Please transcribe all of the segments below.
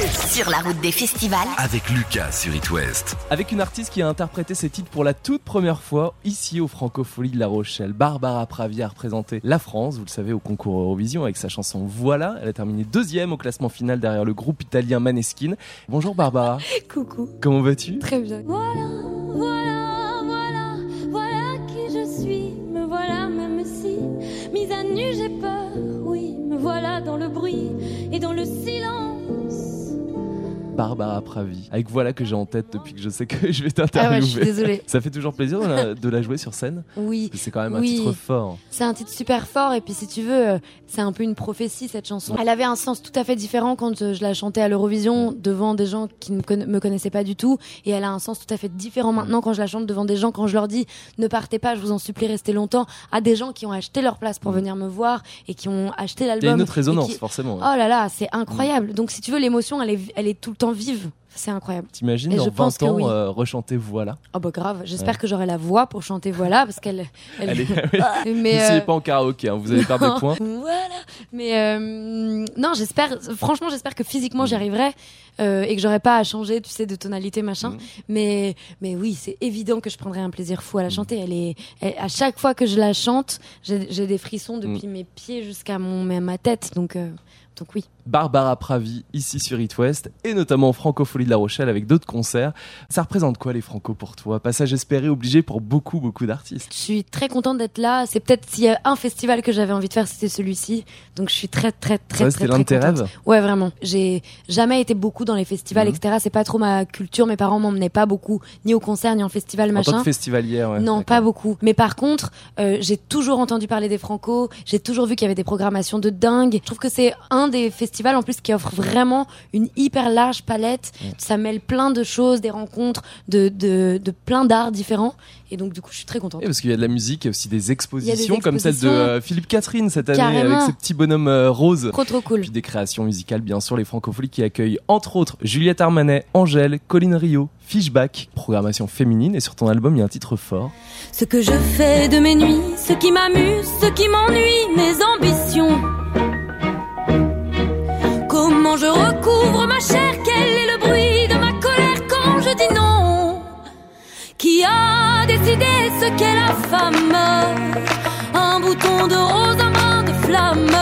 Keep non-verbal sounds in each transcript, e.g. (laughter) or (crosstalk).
Sur la route des festivals. Avec Lucas sur It West. Avec une artiste qui a interprété ses titres pour la toute première fois ici au Francofolie de La Rochelle. Barbara Pravi a représenté la France, vous le savez, au concours Eurovision avec sa chanson Voilà. Elle a terminé deuxième au classement final derrière le groupe italien Maneskin. Bonjour Barbara. Coucou. Comment vas-tu? Très bien. Voilà, Barbara Pravi. Avec Voilà que j'ai en tête depuis que je sais que (laughs) je vais Ah ouais, t'interviewer. je suis désolée. Ça fait toujours plaisir de la, de la jouer sur scène Oui. C'est quand même un Oui. titre fort. C'est un titre super fort et puis si tu veux, euh, c'est un peu une prophétie cette chanson. Elle avait un sens tout à fait différent quand euh, je la chantais à l'Eurovision devant des gens qui ne me connaissaient pas du tout et elle a un sens tout à fait différent maintenant quand je la chante devant des gens quand je leur dis ne partez pas, je vous en supplie, restez longtemps à des gens qui ont acheté leur place pour venir me voir et qui ont acheté Il y a l'album. une autre résonance, qui- forcément. Oh là là, c'est incroyable. Donc si tu veux l'émotion, elle est elle est tout le temps vive active c'est incroyable. T'imagines dans je pense 20 que ans oui. euh, rechanter Voilà? Oh bah grave, j'espère Ouais. que j'aurai la voix pour chanter voilà parce qu'elle (laughs) elle, Elle est- mais N'essayez euh, pas en karaoké, hein, vous allez perdre des points. (laughs) Voilà. Mais euh, non, j'espère. Franchement, j'espère que physiquement Mm. j'y arriverai euh, et que j'aurai pas à changer, tu sais, de tonalité machin. Mm. Mais mais oui, c'est évident que je prendrai un plaisir fou à la Mm. chanter. Elle est elle- à chaque fois que je la chante, j'ai des frissons depuis Mm. mes pieds jusqu'à mon ma tête. Donc donc oui. Barbara Pravi ici sur It West et notamment en De La Rochelle avec d'autres concerts. Ça représente quoi les Franco pour toi? Passage espéré obligé pour beaucoup beaucoup d'artistes. Je suis très contente d'être là. C'est peut-être s'il y a un festival que j'avais envie de faire, c'était celui-ci. Donc je suis très très très Ouais, très très tes contente. rêves? Ouais, vraiment. J'ai jamais été beaucoup dans les festivals, Mhm. etc. C'est pas trop ma culture. Mes parents m'emmenaient pas beaucoup, ni au concert, ni en festival, En tant machin. que festivalière, ouais. non, pas beaucoup. Mais par contre, euh, j'ai toujours entendu parler des Franco. J'ai toujours vu qu'il y avait des programmations de dingue. Je trouve que c'est un des festivals en plus qui offre vraiment une hyper large palette. Ça mêle plein de choses, des rencontres, de, de, de plein d'arts différents. Et donc, du coup, je suis très contente. Et parce qu'il y a de la musique, il y a aussi des expositions, comme celle de euh, Philippe Catherine cette année Carrément. avec ses petits bonhommes euh, roses. Trop, trop cool. Puis des créations musicales, bien sûr, les francopholies qui accueillent entre autres Juliette Armanet, Angèle, Colline Rio, Fishback, programmation féminine. Et sur ton album, il y a un titre fort. Ce que je fais de mes nuits, ce qui m'amuse, ce qui m'ennuie, mes ambitions. Comment je recouvre ma chair, femme Un bouton de rose, un brin de flamme.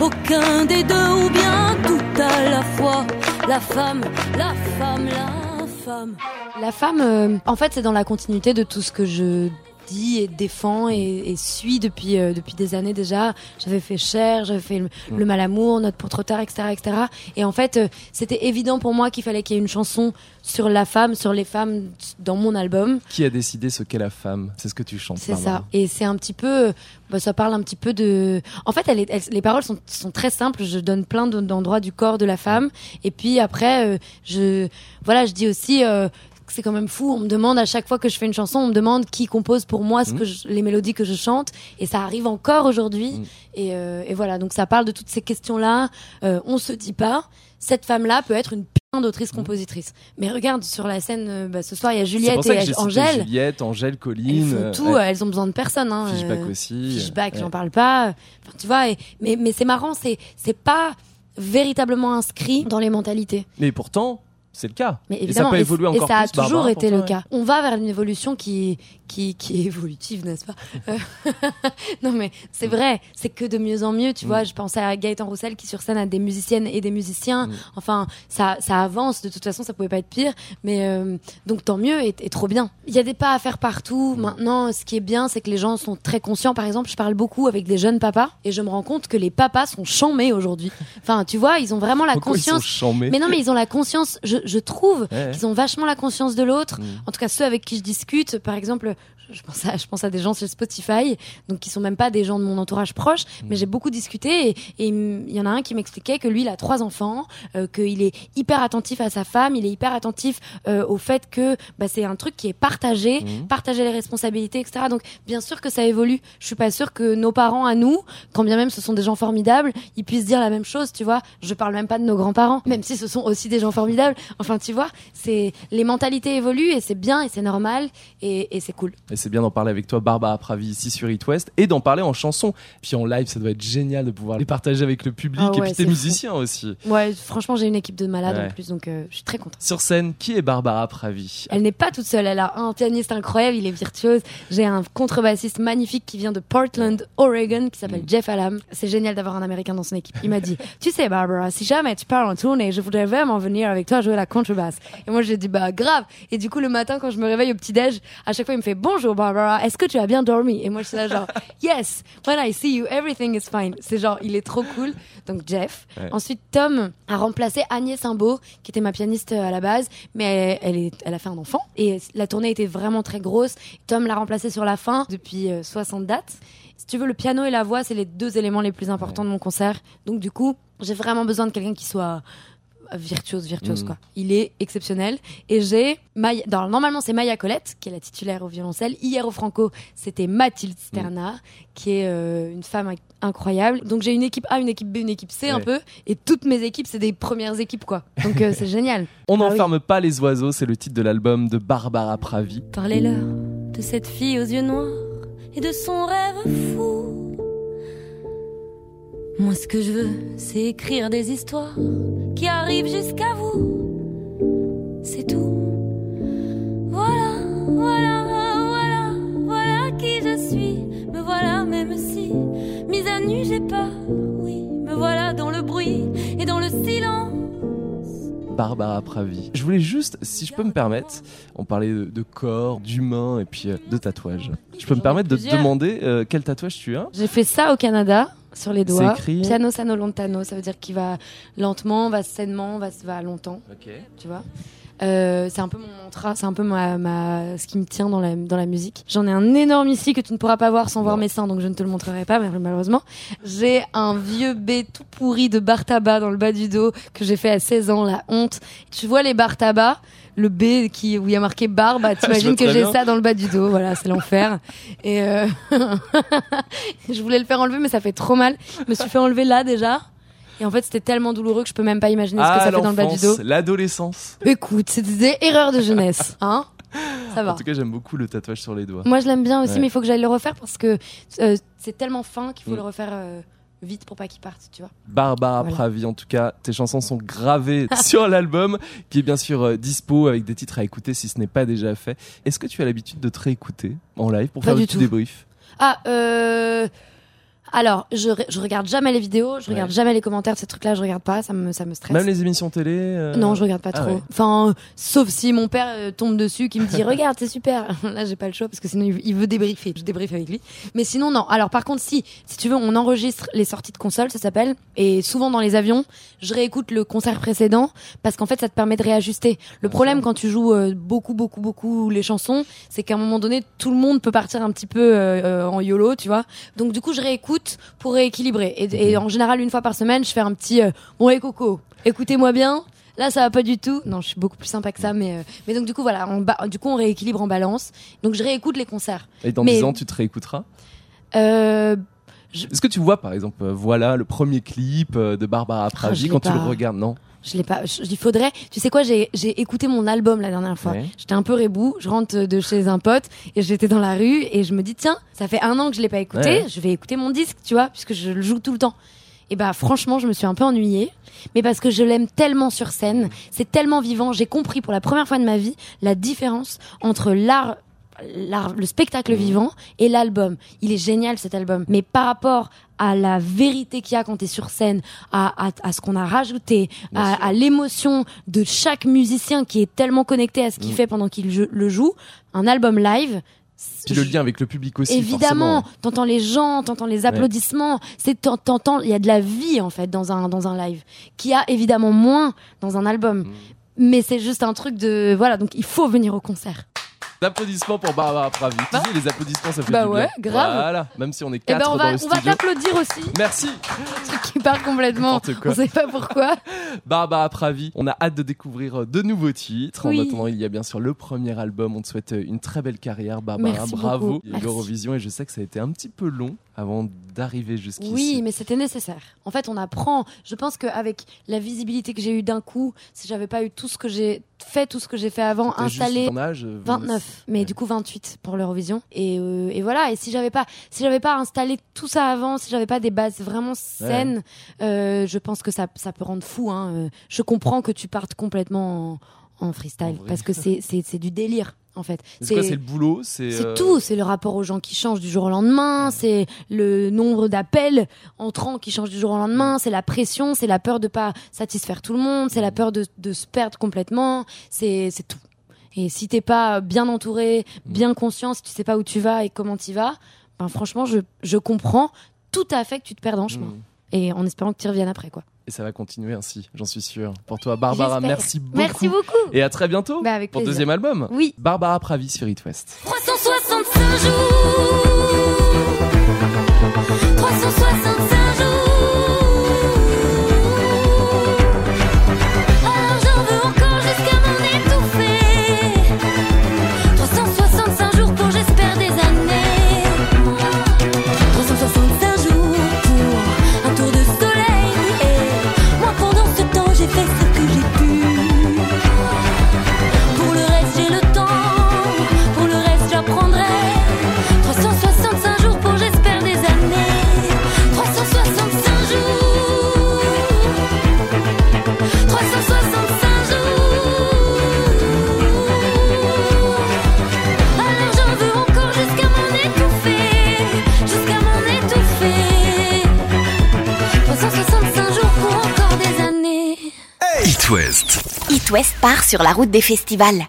Aucun des deux ou bien tout à la fois. La femme, la femme, la femme. La femme, euh, en fait, c'est dans la continuité de tout ce que je et défends et, et suis depuis euh, depuis des années déjà. J'avais fait Cher, j'avais fait le, le mal amour, Note pour trop tard, etc., etc. Et en fait, euh, c'était évident pour moi qu'il fallait qu'il y ait une chanson sur la femme, sur les femmes dans mon album. Qui a décidé ce qu'est la femme? C'est ce que tu chantes. C'est ça. Et c'est un petit peu, bah, ça parle un petit peu de. En fait, elle est- elle- les paroles sont, sont très simples. Je donne plein de- d'endroits du corps de la femme. Et puis après, euh, je, voilà, je dis aussi. C'est quand même fou. On me demande à chaque fois que je fais une chanson, on me demande qui compose pour moi ce que je- les mélodies que je chante, et ça arrive encore aujourd'hui. Et, euh, et voilà, donc ça parle de toutes ces questions-là. Euh, on se dit pas, cette femme-là peut être une putain d'autrice-compositrice. Mais regarde sur la scène, euh, bah, ce soir il y a Juliette et Angèle. Juliette, Angèle, Colline. Elles font euh, tout, elles ont besoin de personne. Hein, Fishback aussi. Fishback, j'en parle pas. Enfin, tu vois, et- mais, mais c'est marrant, c'est pas véritablement inscrit dans les mentalités. Mais pourtant, c'est le cas. Mais et ça évidemment, peut et, évoluer et encore ça a plus, toujours été le cas. On va vers une évolution qui, qui, qui est évolutive, n'est-ce pas Euh, (laughs) Non, mais c'est vrai, c'est que de mieux en mieux. Tu Mm. vois, je pensais à Gaëtan Roussel qui sur scène a des musiciennes et des musiciens. Mm. Enfin, ça, ça avance. De toute façon, ça pouvait pas être pire. Mais euh, donc tant mieux et, et trop bien. Il y a des pas à faire partout. Mm. Maintenant, ce qui est bien, c'est que les gens sont très conscients. Par exemple, je parle beaucoup avec des jeunes papas et je me rends compte que les papas sont chamés aujourd'hui. (laughs) Enfin, tu vois, ils ont vraiment la Pourquoi ils sont conscience. Mais non, mais ils ont la conscience. Je, je trouve Ouais, ouais. qu'ils ont vachement la conscience de l'autre. Mm. En tout cas, ceux avec qui je discute, par exemple, je pense à, je pense à des gens sur Spotify, donc qui sont même pas des gens de mon entourage proche, Mm. mais j'ai beaucoup discuté et il y en a un qui m'expliquait que lui, il a trois enfants, euh, qu'il est hyper attentif à sa femme, il est hyper attentif euh, au fait que bah, c'est un truc qui est partagé, Mhm. partager les responsabilités, etc. Donc, bien sûr que ça évolue. Je suis pas sûre que nos parents à nous, quand bien même ce sont des gens formidables, ils puissent dire la même chose, tu vois. Je parle même pas de nos grands-parents, même si ce sont aussi des gens formidables. Enfin, tu vois, c'est les mentalités évoluent et c'est bien et c'est normal et, et c'est cool. Et Et c'est bien d'en parler avec toi, Barbara Pravi, ici sur It West, et d'en parler en chanson. Puis en live, ça doit être génial de pouvoir les partager avec le public Ah et puis tes musiciens aussi. Ouais, franchement, j'ai une équipe de malades Ouais. en plus, donc euh, je suis très contente. Sur scène, qui est Barbara Pravi? Elle n'est pas toute seule, elle a un pianiste incroyable, il est virtuose. J'ai un contrebassiste magnifique qui vient de Portland, Oregon, qui s'appelle Mm. Jeff Allam. C'est génial d'avoir un Américain dans son équipe. Il m'a dit, (laughs) tu sais Barbara, si jamais tu pars en tournée, je voudrais vraiment venir avec toi jouer la contrebasse. Et moi j'ai dit, bah grave. Et du coup le matin quand je me réveille au petit-déj, à chaque fois il me fait, bonjour Barbara, est-ce que tu as bien dormi? Et moi je suis là genre, (laughs) yes, when I see you, everything is fine. C'est genre, il est trop cool. Donc Jeff. Ouais. Ensuite Tom a remplacé Agnès Imbeau, qui était ma pianiste euh, à la base, mais elle, est, elle a fait un enfant. Et la tournée était vraiment très grosse. Tom l'a remplacée sur la fin depuis euh, 60 dates. Si tu veux, le piano et la voix, c'est les deux éléments les plus importants de mon concert. Donc du coup, j'ai vraiment besoin de quelqu'un qui soit euh, virtuose, virtuose Mhm. quoi. Il est exceptionnel. Et j'ai Maya, non, normalement c'est Maya Colette qui est la titulaire au violoncelle. Hier au Franco, c'était Mathilde Sterna qui est euh, une femme inc- incroyable. Donc j'ai une équipe A, une équipe B, une équipe C un peu. Et toutes mes équipes, c'est des premières équipes quoi. Donc euh, c'est (laughs) génial. On Ah oui. n'enferme pas les oiseaux, c'est le titre de l'album de Barbara Pravi. Parlez-leur de cette fille aux yeux noirs et de son rêve fou. Moi, ce que je veux, c'est écrire des histoires qui arrivent jusqu'à vous. C'est tout. Voilà, voilà, voilà, voilà qui je suis. Me voilà, même si, mise à nu, j'ai peur. Oui, me voilà dans le bruit et dans le silence. Barbara Pravi. Je voulais juste, si je peux me permettre, on parlait de, de corps, d'humain et puis euh, de tatouage. Je peux me permettre de te demander euh, quel tatouage tu as? J'ai fait ça au Canada sur les doigts. écrit Piano sano lontano, ça veut dire qu'il va lentement, va sainement, va, va longtemps. Ok. tu vois? Euh, c'est un peu mon mantra, c'est un peu ma, ma, ce qui me tient dans la, dans la musique. J'en ai un énorme ici que tu ne pourras pas voir sans voir mes seins, donc je ne te le montrerai pas, malheureusement. J'ai un vieux B tout pourri de bar tabac dans le bas du dos que j'ai fait à 16 ans, la honte. Tu vois les bar tabac, le B qui, où il y a marqué bar, (laughs) bah, t'imagines que j'ai ça dans le bas du dos, voilà, c'est l'enfer. Et euh... (laughs) je voulais le faire enlever, mais ça fait trop mal. Je me suis fait enlever là déjà. Et en fait, c'était tellement douloureux que je peux même pas imaginer ce que Ah, ça fait dans le bas du dos. l'adolescence. Écoute, c'était des erreurs de jeunesse, (laughs) hein Ça va. En tout cas, j'aime beaucoup le tatouage sur les doigts. Moi, je l'aime bien aussi, Ouais. mais il faut que j'aille le refaire parce que euh, c'est tellement fin qu'il faut Mm. le refaire euh, vite pour pas qu'il parte, tu vois. Barbara Voilà. Pravi, en tout cas, tes chansons sont gravées (laughs) sur l'album, qui est bien sûr euh, dispo avec des titres à écouter si ce n'est pas déjà fait. Est-ce que tu as l'habitude de te réécouter en live pour Pas faire du tout. débrief? Ah, euh... Alors, je, re- je regarde jamais les vidéos, je regarde Ouais. jamais les commentaires, ces trucs-là, je regarde pas, ça me, ça me stresse. Même les émissions télé euh, Non, je regarde pas ah trop. ouais. Enfin, euh, sauf si mon père euh, tombe dessus, qui me dit (laughs) regarde, c'est super. (laughs) Là, j'ai pas le choix parce que sinon il il veut débriefer. Je débriefe avec lui. Mais sinon, non. Alors, par contre, si, si tu veux, on enregistre les sorties de console, ça s'appelle. Et souvent dans les avions, je réécoute le concert précédent parce qu'en fait, ça te permet de réajuster. Le problème quand tu joues euh, beaucoup, beaucoup, beaucoup les chansons, c'est qu'à un moment donné, tout le monde peut partir un petit peu euh, euh, en yolo, tu vois. Donc, du coup, je réécoute pour rééquilibrer. Et, et en général, une fois par semaine, je fais un petit euh, bon, les coco, écoutez-moi bien. Là, ça va pas du tout. Non, je suis beaucoup plus sympa que ça, mais euh, mais donc du coup voilà, on du coup on rééquilibre en balance. Donc je réécoute les concerts. Et dans Mais- 10 ans, tu te réécouteras? Euh, Est-ce que tu vois, par exemple, voilà, le premier clip de Barbara Ah, Pravi quand tu le regardes? Non je l'ai pas. je- Il faudrait. Tu sais quoi J'ai j'ai écouté mon album la dernière fois. Ouais. J'étais un peu rebou. Je rentre de chez un pote et j'étais dans la rue et je me dis tiens, ça fait un an que je l'ai pas écouté. Ouais. Je vais écouter mon disque, tu vois, puisque je le joue tout le temps. Et bah franchement, je me suis un peu ennuyée, mais parce que je l'aime tellement sur scène, c'est tellement vivant. J'ai compris pour la première fois de ma vie la différence entre l'art le spectacle vivant et l'album. Il est génial cet album. Mais par rapport à la vérité qu'il y a quand t'es sur scène, à, à, à ce qu'on a rajouté, Bien à, l'émotion de chaque musicien qui est tellement connecté à ce qu'il Mm. fait pendant qu'il le joue, un album live. Puis le lien avec le public aussi, Évidemment, t'entends les gens, t'entends les applaudissements, c'est t'en- t'entends, il y a de la vie en fait dans un dans un live, qui a évidemment moins dans un album. Mm. Mais c'est juste un truc de voilà, donc il faut venir au concert. Applaudissements pour Barbara Pravi. Tu sais, les applaudissements, ça fait Bah du bien. ouais, grave. Voilà, même si on est quatre ben on dans va le on va t'applaudir aussi, Merci (laughs) truc qui part complètement. Quoi. On sait pas pourquoi. (laughs) Barbara Pravi, on a hâte de découvrir euh, de nouveaux titres. Oui. En attendant, il y a bien sûr le premier album. On te souhaite euh, une très belle carrière, Barbara. Merci Bravo. l'Eurovision et je sais que ça a été un petit peu long avant d'arriver jusqu'ici. Oui, mais c'était nécessaire. En fait, on apprend. Je pense qu'avec la visibilité que j'ai eue d'un coup, si j'avais pas eu tout ce que j'ai fait tout ce que j'ai fait avant, installé ton âge, euh, 29, mais ouais. du coup 28 pour l'Eurovision. Et, euh, et voilà. Et si j'avais pas, si j'avais pas installé tout ça avant, si j'avais pas des bases vraiment saines, euh, je pense que ça, ça peut rendre fou. Hein. Je comprends que tu partes complètement en, en freestyle En parce que c'est du délire en fait. C'est quoi C'est le boulot C'est euh, tout, c'est le rapport aux gens qui changent du jour au lendemain, c'est le nombre d'appels entrants qui changent du jour au lendemain, c'est la pression, c'est la peur de pas satisfaire tout le monde, c'est la peur de, de se perdre complètement, c'est tout. Et si t'es pas bien entouré, bien conscient, si tu sais pas où tu vas et comment tu vas, ben franchement, je, je comprends tout à fait que tu te perdes en chemin. Et en espérant que tu reviennes après, quoi. Et ça va continuer ainsi, j'en suis sûr. Pour toi, Barbara, merci beaucoup. Merci beaucoup. Et à très bientôt Bah, avec pour le deuxième album. Oui. Barbara Pravi, Spirit West. 365 jours 365 West part sur la route des festivals.